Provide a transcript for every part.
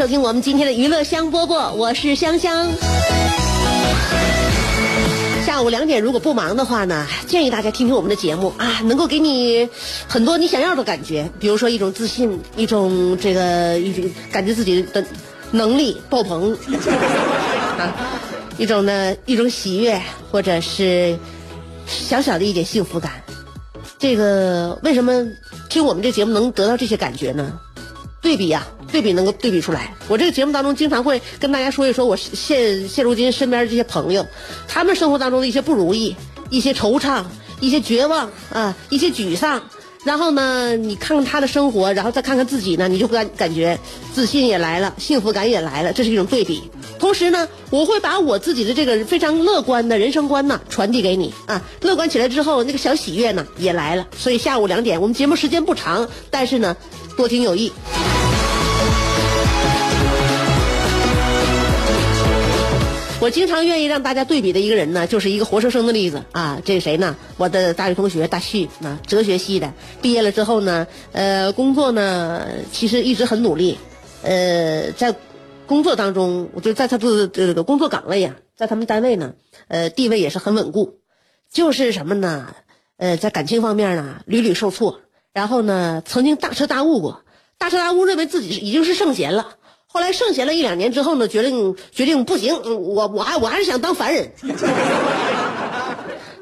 收听我们今天的娱乐香饽饽，我是香香。下午两点如果不忙的话呢，建议大家听听我们的节目啊，能够给你很多你想要的感觉，比如说一种自信，一种这个一种感觉自己的能力爆棚，啊，一种呢一种喜悦，或者是小小的一点幸福感。这个为什么听我们这节目能得到这些感觉呢？对比呀、对比能够对比出来。我这个节目当中经常会跟大家说一说我现现如今身边这些朋友，他们生活当中的一些不如意、一些惆怅、一些绝望啊、一些沮丧。然后呢，你看看他的生活，然后再看看自己呢，你就感感觉自信也来了，幸福感也来了，这是一种对比。同时呢，我会把我自己的这个非常乐观的人生观呢传递给你啊，乐观起来之后，那个小喜悦呢也来了。所以下午两点，我们节目时间不长，但是呢，多听有益。我经常愿意让大家对比的一个人呢，就是一个活生生的例子啊。这是谁呢？我的大学同学大旭啊，哲学系的，毕业了之后呢，呃，工作呢其实一直很努力，呃，在工作当中，我就在他的这个工作岗位呀、在他们单位呢，呃，地位也是很稳固。就是什么呢？呃，在感情方面呢，屡屡受挫，然后呢，曾经大彻大悟过，大彻大悟认为自己已经是圣贤了。后来圣贤了一两年之后呢，决定决定不行，我我还我还是想当凡人。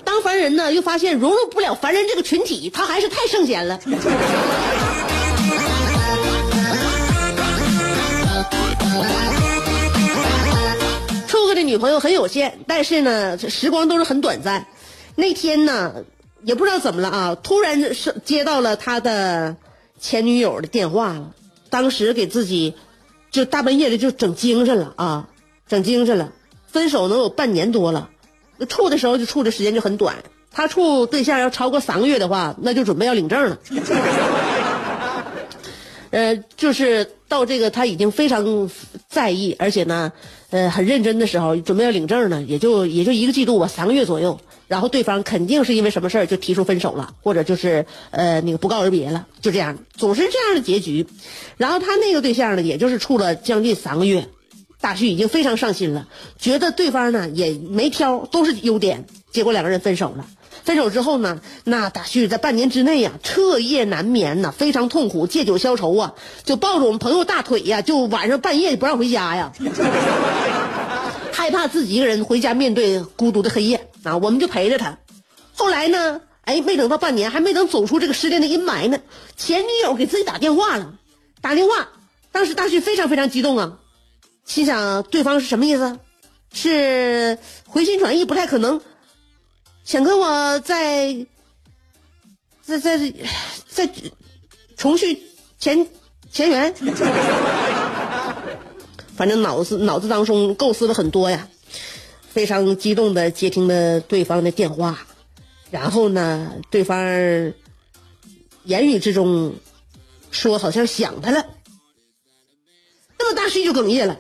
当凡人呢，又发现融入不了凡人这个群体，他还是太圣贤了。处过的女朋友很有限，但是呢，时光都是很短暂。那天呢，也不知道怎么了啊，突然是接到了他的前女友的电话了。当时给自己就大半夜的就整精神了啊，整精神了。分手能有半年多了，处的时候就处的时间就很短。他处对象要超过三个月的话，那就准备要领证了。呃，就是到这个他已经非常在意，而且呢，呃，很认真的时候，准备要领证呢，也就也就一个季度吧，三个月左右。然后对方肯定是因为什么事儿就提出分手了，或者就是呃那个不告而别了，就这样，总是这样的结局。然后他那个对象呢，也就是处了将近三个月，大旭已经非常上心了，觉得对方呢也没挑，都是优点。结果两个人分手了。分手之后呢，那大旭在半年之内呀、彻夜难眠呐、非常痛苦，借酒消愁啊，就抱着我们朋友大腿呀，就晚上半夜不让回家呀，害怕自己一个人回家面对孤独的黑夜啊，我们就陪着他。后来呢，哎，没等到半年，还没等走出这个失恋的阴霾呢，前女友给自己打电话了，打电话，当时大旭非常非常激动啊，心想对方是什么意思？是回心转意，不太可能。想跟我再再再再重续前前缘，反正脑子脑子当中构思了很多呀，非常激动的接听了对方的电话，然后呢，对方言语之中说好像想他了，那么大旭就哽咽了，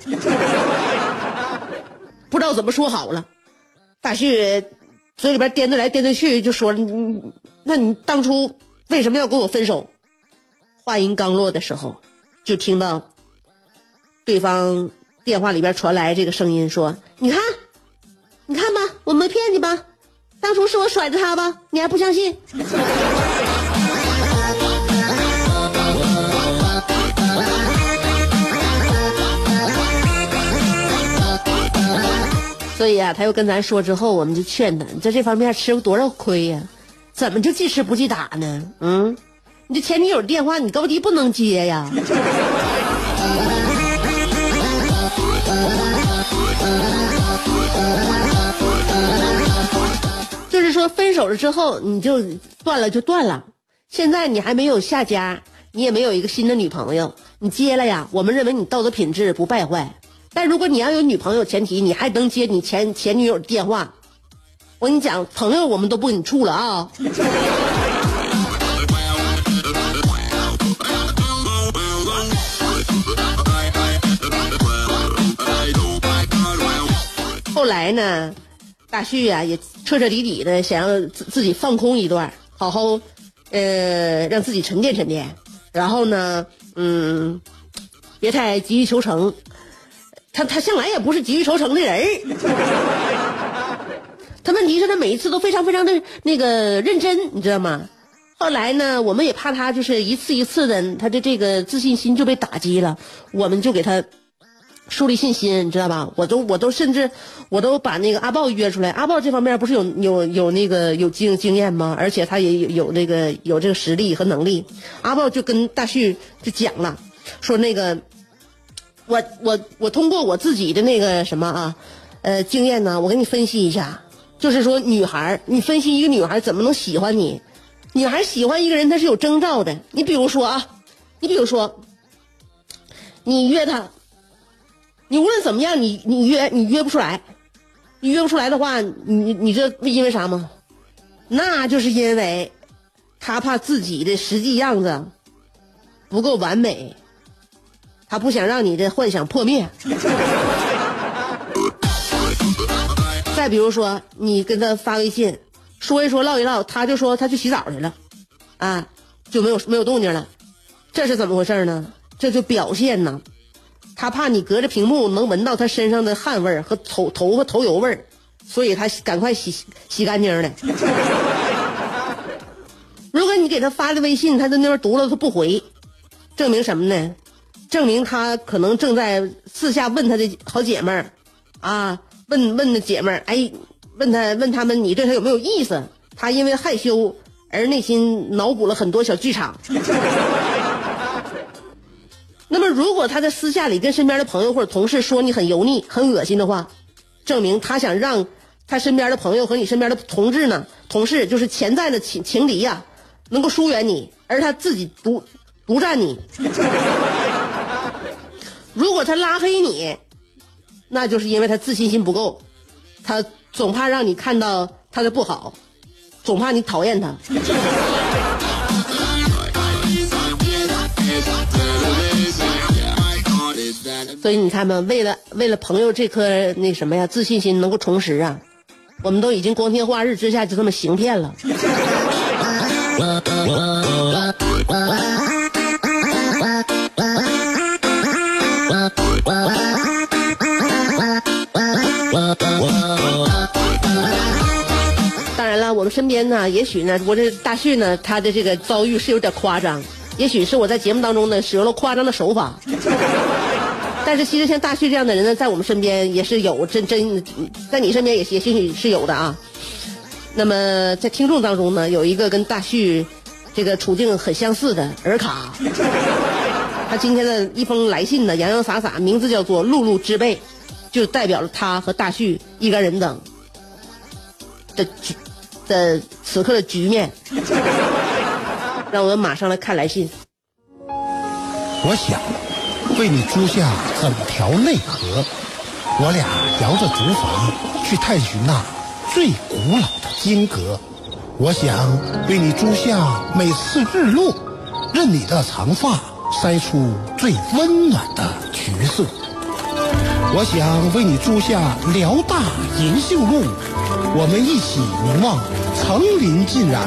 不知道怎么说好了，大旭。嘴里边颠着来颠着去，就说：“你，那你当初为什么要跟我分手？”话音刚落的时候，就听到对方电话里边传来这个声音，说：“你看，你看吧，我没骗你吧？当初是我甩的他吧？你还不相信？”所以啊，他又跟咱说之后，我们就劝他，你在这方面吃过多少亏呀、怎么就记吃不记打呢？嗯，你这前女友电话你高低不能接呀。就是说，分手了之后你就断了就断了。现在你还没有下家，你也没有一个新的女朋友，你接了呀？我们认为你道德品质不败坏。但如果你要有女朋友，前提你还能接你前前女友电话。我跟你讲，朋友我们都不跟你处了啊。后来呢，大旭呀、也彻彻底底的想要自自己放空一段，好好，呃，让自己沉淀沉淀。然后呢，嗯，别太急于求成。他他向来也不是急于求成的人儿 他问题是，他每一次都非常非常的那个认真，你知道吗？后来呢，我们也怕他就是一次一次的，他的这个自信心就被打击了，我们就给他树立信心，你知道吧？我都我都甚至我都把那个阿豹约出来，阿豹这方面不是有有有那个有经经验吗？而且他也有有这个有这个实力和能力。阿豹就跟大旭就讲了，说那个我我我通过我自己的那个什么啊，呃经验呢，我给你分析一下，就是说女孩儿，你分析一个女孩怎么能喜欢你？女孩喜欢一个人，她是有征兆的。你比如说啊，你比如说，你约她，你无论怎么样，你你约你约不出来，你约不出来的话，你你这因为啥吗？那就是因为他怕自己的实际样子不够完美，他不想让你的幻想破灭。再比如说，你跟他发微信，说一说唠一唠，他就说他去洗澡去了，啊，就没有没有动静了，这是怎么回事呢？这就表现呢，他怕你隔着屏幕能闻到他身上的汗味儿和头头发头油味儿，所以他赶快洗洗干净了。如果你给他发的微信，他在那边读了他不回，证明什么呢？证明他可能正在私下问他的好姐们儿，啊，问问那姐们儿，哎，问他问他们你对他有没有意思？他因为害羞而内心脑补了很多小剧场。那么，如果他在私下里跟身边的朋友或者同事说你很油腻、很恶心的话，证明他想让他身边的朋友和你身边的同志呢，同事就是潜在的情情敌呀、能够疏远你，而他自己独独占你。如果他拉黑你，那就是因为他自信心不够，他总怕让你看到他的不好，总怕你讨厌他。所以你看吧，为了为了朋友这颗那什么呀自信心能够重拾啊，我们都已经光天化日之下就这么行骗了。身边呢，也许呢，我这大旭呢，他的这个遭遇是有点夸张，也许是我在节目当中呢使用了夸张的手法。但是其实像大旭这样的人呢，在我们身边也是有真真，在你身边也也兴许是有的啊。那么在听众当中呢，有一个跟大旭这个处境很相似的尔卡，他今天的一封来信呢，洋洋洒洒，名字叫做“碌碌之辈”，就代表了他和大旭一干人等的的此刻的局面。让我们马上来看来信。我想为你租下整条内河，我俩摇着竹筏去探寻那最古老的金阁。我想为你租下每次日落，任你的长发筛出最温暖的橘色。我想为你租下辽大银杏路，我们一起凝望层林尽染，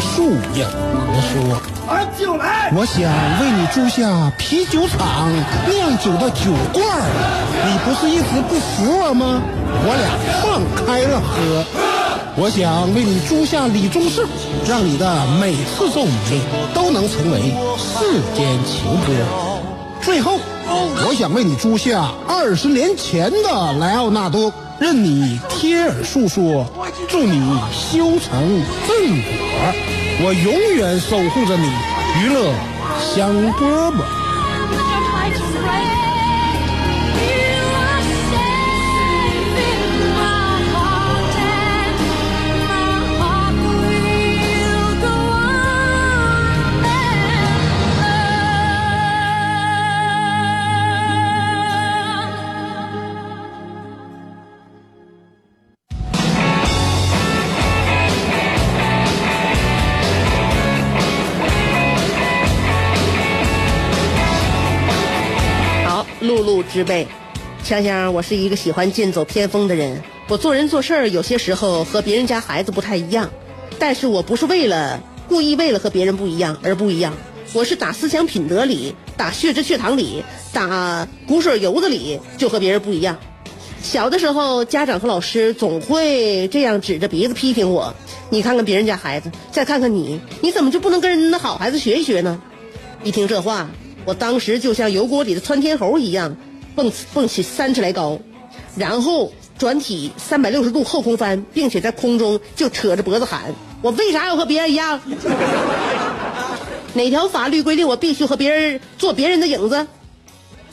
树影婆娑。俺就来。我想为你租下啤酒厂酿酒的酒罐儿，你不是一直不服我吗？我俩放开了喝。我想为你租下李宗盛，让你的每次奏鸣都能成为世间情歌。最后，我想为你租下二十年前的莱奥纳多，任你贴耳诉说，祝你修成正果。我永远守护着你，娱乐香饽饽。之辈，香香，我是一个喜欢剑走偏锋的人。我做人做事儿有些时候和别人家孩子不太一样，但是我不是为了故意为了和别人不一样而不一样，我是打思想品德里，打血脂血糖里，打骨水油子里就和别人不一样。小的时候，家长和老师总会这样指着鼻子批评我：“你看看别人家孩子，再看看你，你怎么就不能跟人家好孩子学一学呢？”一听这话，我当时就像油锅里的窜天猴一样，蹦蹦起三尺来高，然后转体三百六十度后空翻，并且在空中就扯着脖子喊：“我为啥要和别人一样？哪条法律规定我必须和别人做别人的影子？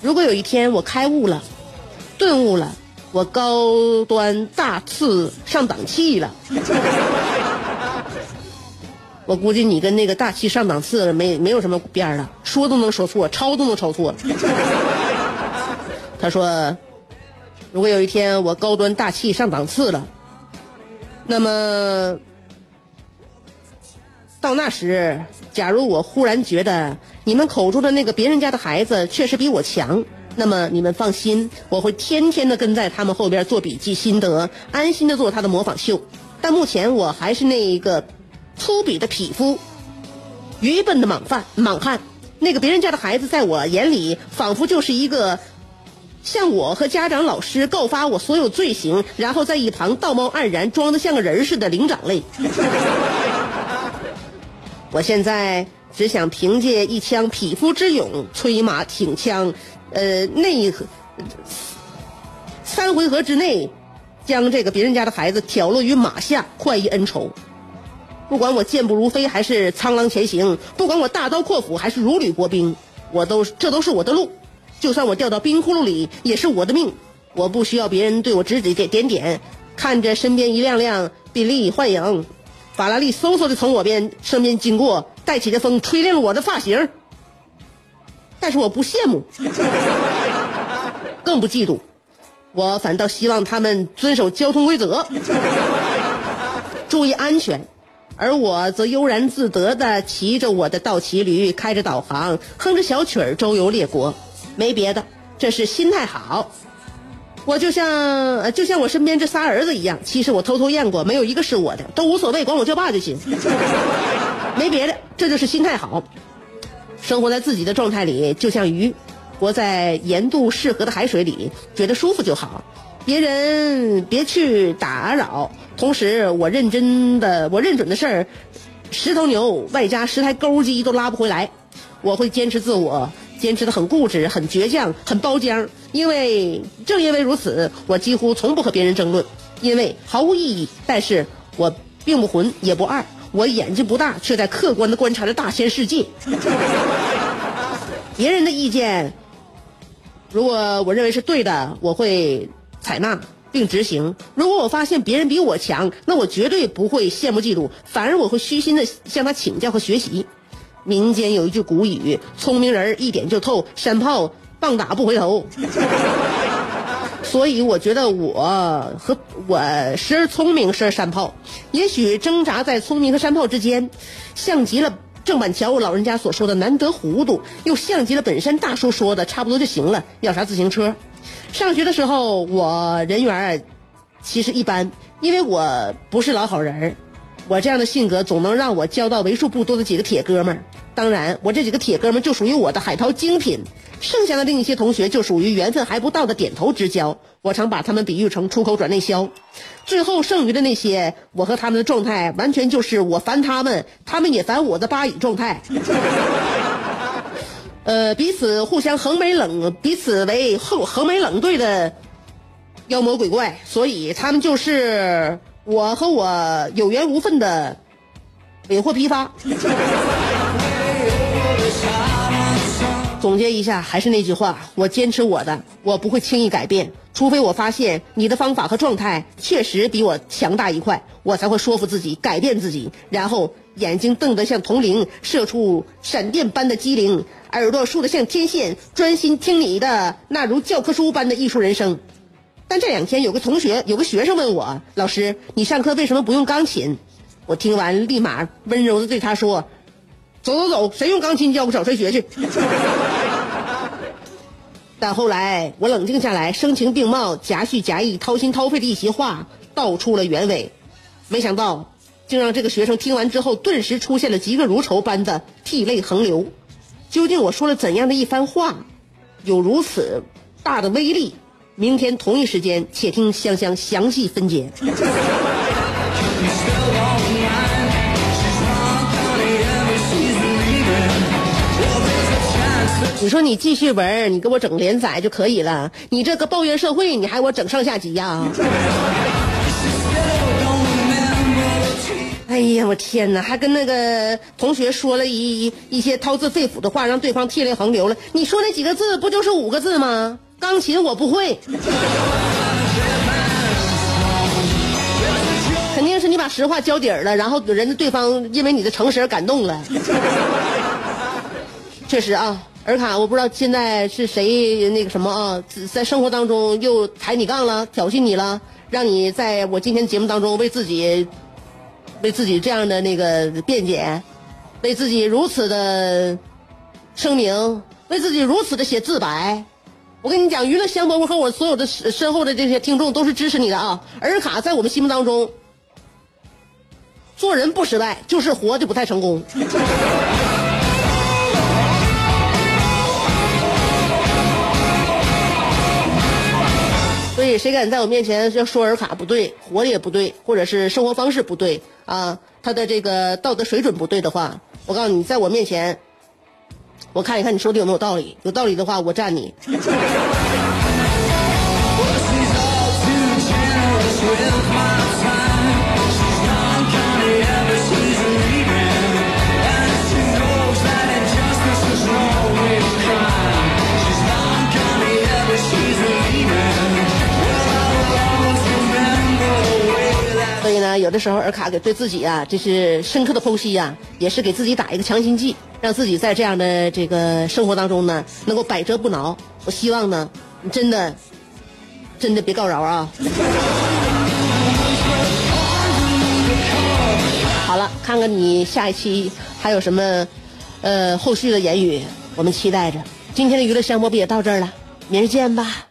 如果有一天我开悟了，顿悟了，我高端大气上档次了。”我估计你跟那个大气上档次没没有什么边儿了，说都能说错，抄都能抄错。他说，如果有一天我高端大气上档次了，那么到那时，假如我忽然觉得你们口中的那个别人家的孩子确实比我强，那么你们放心，我会天天的跟在他们后边做笔记心得，安心的做他的模仿秀。但目前我还是那一个。粗鄙的匹夫，愚笨的莽犯莽汉，那个别人家的孩子，在我眼里仿佛就是一个向我和家长、老师告发我所有罪行，然后在一旁道貌岸然，装的像个人似的灵长类。我现在只想凭借一腔匹夫之勇，催马挺枪，呃，内三回合之内，将这个别人家的孩子挑落于马下，快意恩仇。不管我健步如飞还是苍狼前行，不管我大刀阔斧还是如履薄冰，我都这都是我的路。就算我掉到冰窟窿里，也是我的命。我不需要别人对我指指点点。看着身边一辆辆宾利幻影、法拉利嗖嗖的从我边身边经过，带起的风吹亮了我的发型。但是我不羡慕，更不嫉妒，我反倒希望他们遵守交通规则，注意安全。而我则悠然自得地骑着我的倒骑驴，开着导航，哼着小曲儿，周游列国。没别的，这是心态好。我就像就像我身边这仨儿子一样，其实我偷偷验过，没有一个是我的，都无所谓，管我叫爸就行。没别的，这就是心态好。生活在自己的状态里，就像鱼，活在盐度适合的海水里，觉得舒服就好。别人别去打扰。同时，我认真的，我认准的事儿，十头牛外加十台钩机都拉不回来。我会坚持自我，坚持的很固执，很倔强，很包浆。因为正因为如此，我几乎从不和别人争论，因为毫无意义。但是我并不混，也不二，我眼睛不大，却在客观的观察着大千世界。别人的意见，如果我认为是对的，我会。采纳并执行。如果我发现别人比我强，那我绝对不会羡慕嫉妒，反而我会虚心的向他请教和学习。民间有一句古语：“聪明人一点就透，山炮棒打不回头。”所以我觉得我和我时而聪明，时而山炮。也许挣扎在聪明和山炮之间，像极了郑板桥老人家所说的“难得糊涂”，又像极了本山大叔说的“差不多就行了”。要啥自行车？上学的时候，我人缘其实一般，因为我不是老好人儿。我这样的性格总能让我交到为数不多的几个铁哥们儿。当然，我这几个铁哥们就属于我的海淘精品，剩下的另一些同学就属于缘分还不到的点头之交。我常把他们比喻成出口转内销。最后剩余的那些，我和他们的状态完全就是我烦他们，他们也烦我的巴以状态。呃，彼此互相横眉冷，彼此为横横眉冷对的妖魔鬼怪，所以他们就是我和我有缘无分的尾货批发。总结一下，还是那句话，我坚持我的，我不会轻易改变，除非我发现你的方法和状态确实比我强大一块，我才会说服自己改变自己，然后眼睛瞪得像铜铃，射出闪电般的机灵，耳朵竖得像天线，专心听你的那如教科书般的艺术人生。但这两天有个同学，有个学生问我，老师，你上课为什么不用钢琴？我听完立马温柔的对他说。走走走，谁用钢琴教个找谁学去。但后来我冷静下来，声情并茂、夹叙夹议、掏心掏肺的一席话道出了原委，没想到竟让这个学生听完之后，顿时出现了嫉恶如仇般的涕泪横流。究竟我说了怎样的一番话，有如此大的威力？明天同一时间，且听香香详细分解。你说你记叙文，你给我整连载就可以了。你这个抱怨社会，你还给我整上下集呀？哎呀，我天哪！还跟那个同学说了一一些掏自肺腑的话，让对方涕泪横流了。你说那几个字不就是五个字吗？钢琴我不会。肯定是你把实话交底儿了，然后人家对方因为你的诚实而感动了。确实啊。尔卡，我不知道现在是谁那个什么啊，在生活当中又抬你杠了，挑衅你了，让你在我今天节目当中为自己，为自己这样的那个辩解，为自己如此的声明，为自己如此的写自白。我跟你讲，娱乐香饽饽和我所有的身后的这些听众都是支持你的啊。尔卡在我们心目当中，做人不失败，就是活的不太成功。以，谁敢在我面前要说尔卡不对，活的也不对，或者是生活方式不对啊，他的这个道德水准不对的话，我告诉你，在我面前，我看一看你说的有没有道理。有道理的话，我站你。的时候，尔卡给对自己啊，这是深刻的剖析呀，也是给自己打一个强心剂，让自己在这样的这个生活当中呢，能够百折不挠。我希望呢，你真的，真的别告饶啊！好了，看看你下一期还有什么呃后续的言语，我们期待着。今天的娱乐香饽饽也到这儿了，明儿见吧。